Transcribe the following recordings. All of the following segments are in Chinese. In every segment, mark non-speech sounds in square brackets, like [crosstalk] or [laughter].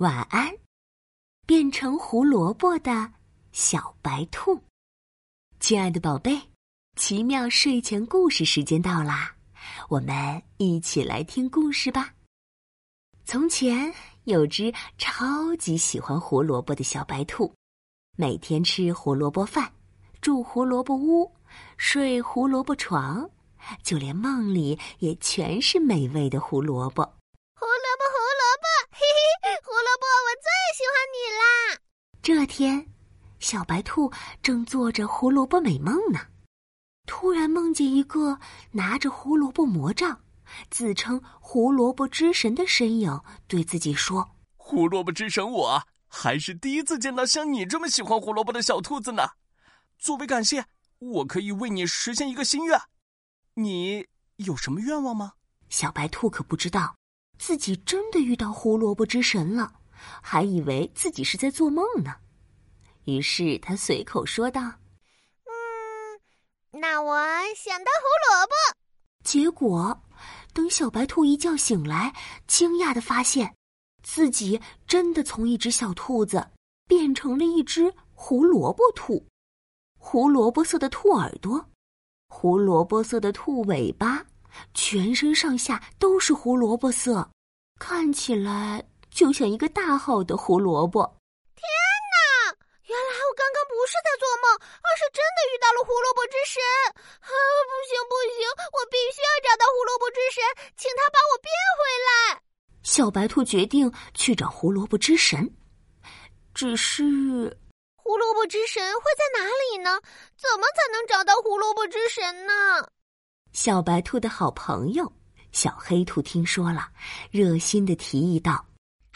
晚安，变成胡萝卜的小白兔。亲爱的宝贝，奇妙睡前故事时间到啦，我们一起来听故事吧。从前有只超级喜欢胡萝卜的小白兔，每天吃胡萝卜饭，住胡萝卜屋，睡胡萝卜床，就连梦里也全是美味的胡萝卜。这天，小白兔正做着胡萝卜美梦呢，突然梦见一个拿着胡萝卜魔杖、自称胡萝卜之神的身影，对自己说：“胡萝卜之神，我还是第一次见到像你这么喜欢胡萝卜的小兔子呢。作为感谢，我可以为你实现一个心愿。你有什么愿望吗？”小白兔可不知道，自己真的遇到胡萝卜之神了。还以为自己是在做梦呢，于是他随口说道：“嗯，那我想当胡萝卜。”结果，等小白兔一觉醒来，惊讶的发现，自己真的从一只小兔子变成了一只胡萝卜兔，胡萝卜色的兔耳朵，胡萝卜色的兔尾巴，全身上下都是胡萝卜色，看起来。就像一个大号的胡萝卜！天哪，原来我刚刚不是在做梦，而是真的遇到了胡萝卜之神！啊，不行不行，我必须要找到胡萝卜之神，请他把我变回来。小白兔决定去找胡萝卜之神，只是胡萝卜之神会在哪里呢？怎么才能找到胡萝卜之神呢？小白兔的好朋友小黑兔听说了，热心的提议道。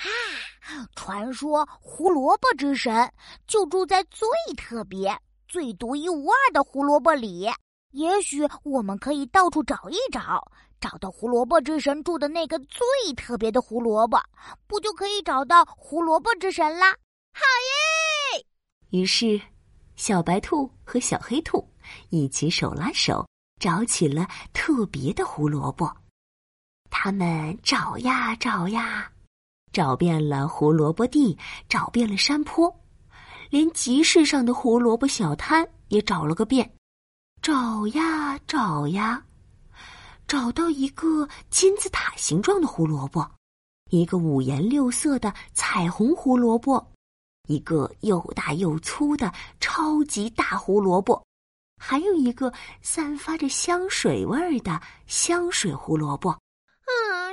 啊！传说胡萝卜之神就住在最特别、最独一无二的胡萝卜里。也许我们可以到处找一找，找到胡萝卜之神住的那个最特别的胡萝卜，不就可以找到胡萝卜之神啦？好耶！于是，小白兔和小黑兔一起手拉手找起了特别的胡萝卜。他们找呀找呀。找遍了胡萝卜地，找遍了山坡，连集市上的胡萝卜小摊也找了个遍。找呀找呀，找到一个金字塔形状的胡萝卜，一个五颜六色的彩虹胡萝卜，一个又大又粗的超级大胡萝卜，还有一个散发着香水味儿的香水胡萝卜。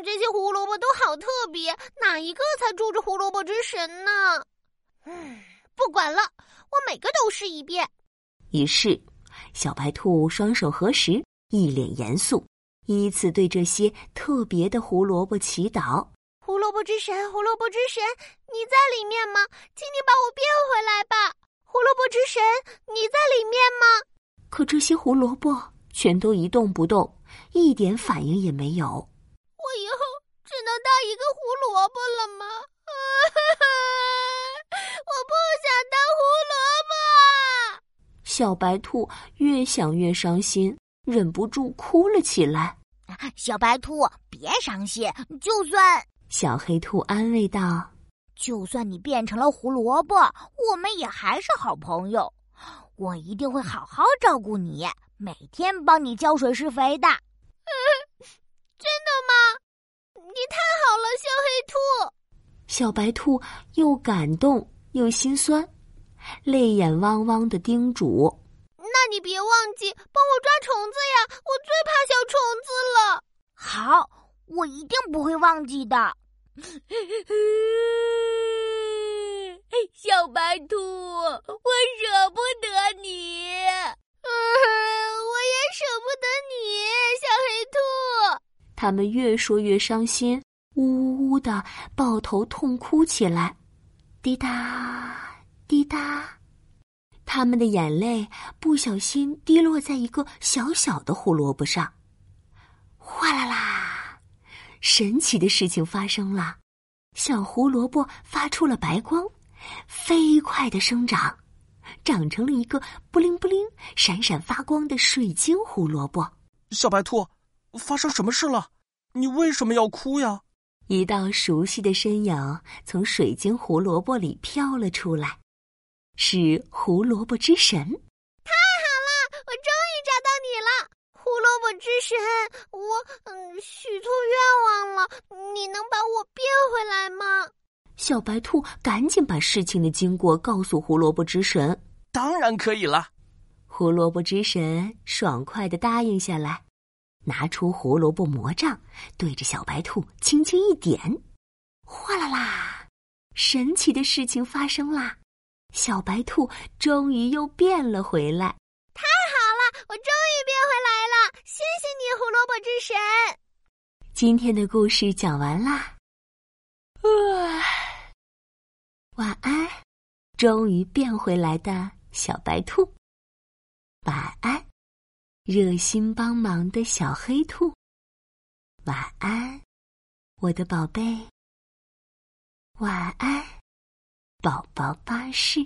这些胡萝卜都好特别，哪一个才住着胡萝卜之神呢？嗯，不管了，我每个都试一遍。于是，小白兔双手合十，一脸严肃，依次对这些特别的胡萝卜祈祷：“胡萝卜之神，胡萝卜之神，你在里面吗？请你把我变回来吧！胡萝卜之神，你在里面吗？”可这些胡萝卜全都一动不动，一点反应也没有。一个胡萝卜了吗？[laughs] 我不想当胡萝卜。小白兔越想越伤心，忍不住哭了起来。小白兔，别伤心，就算小黑兔安慰道：“就算你变成了胡萝卜，我们也还是好朋友。我一定会好好照顾你，每天帮你浇水施肥的。” [laughs] 真的吗？你太好了，小黑兔。小白兔又感动又心酸，泪眼汪汪的叮嘱：“那你别忘记帮我抓虫子呀，我最怕小虫子了。”好，我一定不会忘记的。[laughs] 小白兔，我舍不得你。嗯，我也舍不得你，小黑兔。他们越说越伤心，呜呜呜的抱头痛哭起来，滴答滴答，他们的眼泪不小心滴落在一个小小的胡萝卜上，哗啦啦！神奇的事情发生了，小胡萝卜发出了白光，飞快的生长，长成了一个布灵布灵、闪闪发光的水晶胡萝卜。小白兔。发生什么事了？你为什么要哭呀？一道熟悉的身影从水晶胡萝卜里飘了出来，是胡萝卜之神。太好了，我终于找到你了，胡萝卜之神！我嗯许错愿望了，你能把我变回来吗？小白兔赶紧把事情的经过告诉胡萝卜之神。当然可以了，胡萝卜之神爽快的答应下来。拿出胡萝卜魔杖，对着小白兔轻轻一点，哗啦啦！神奇的事情发生啦！小白兔终于又变了回来。太好了，我终于变回来了！谢谢你，胡萝卜之神。今天的故事讲完啦。晚安，终于变回来的小白兔。晚安。热心帮忙的小黑兔，晚安，我的宝贝。晚安，宝宝巴士。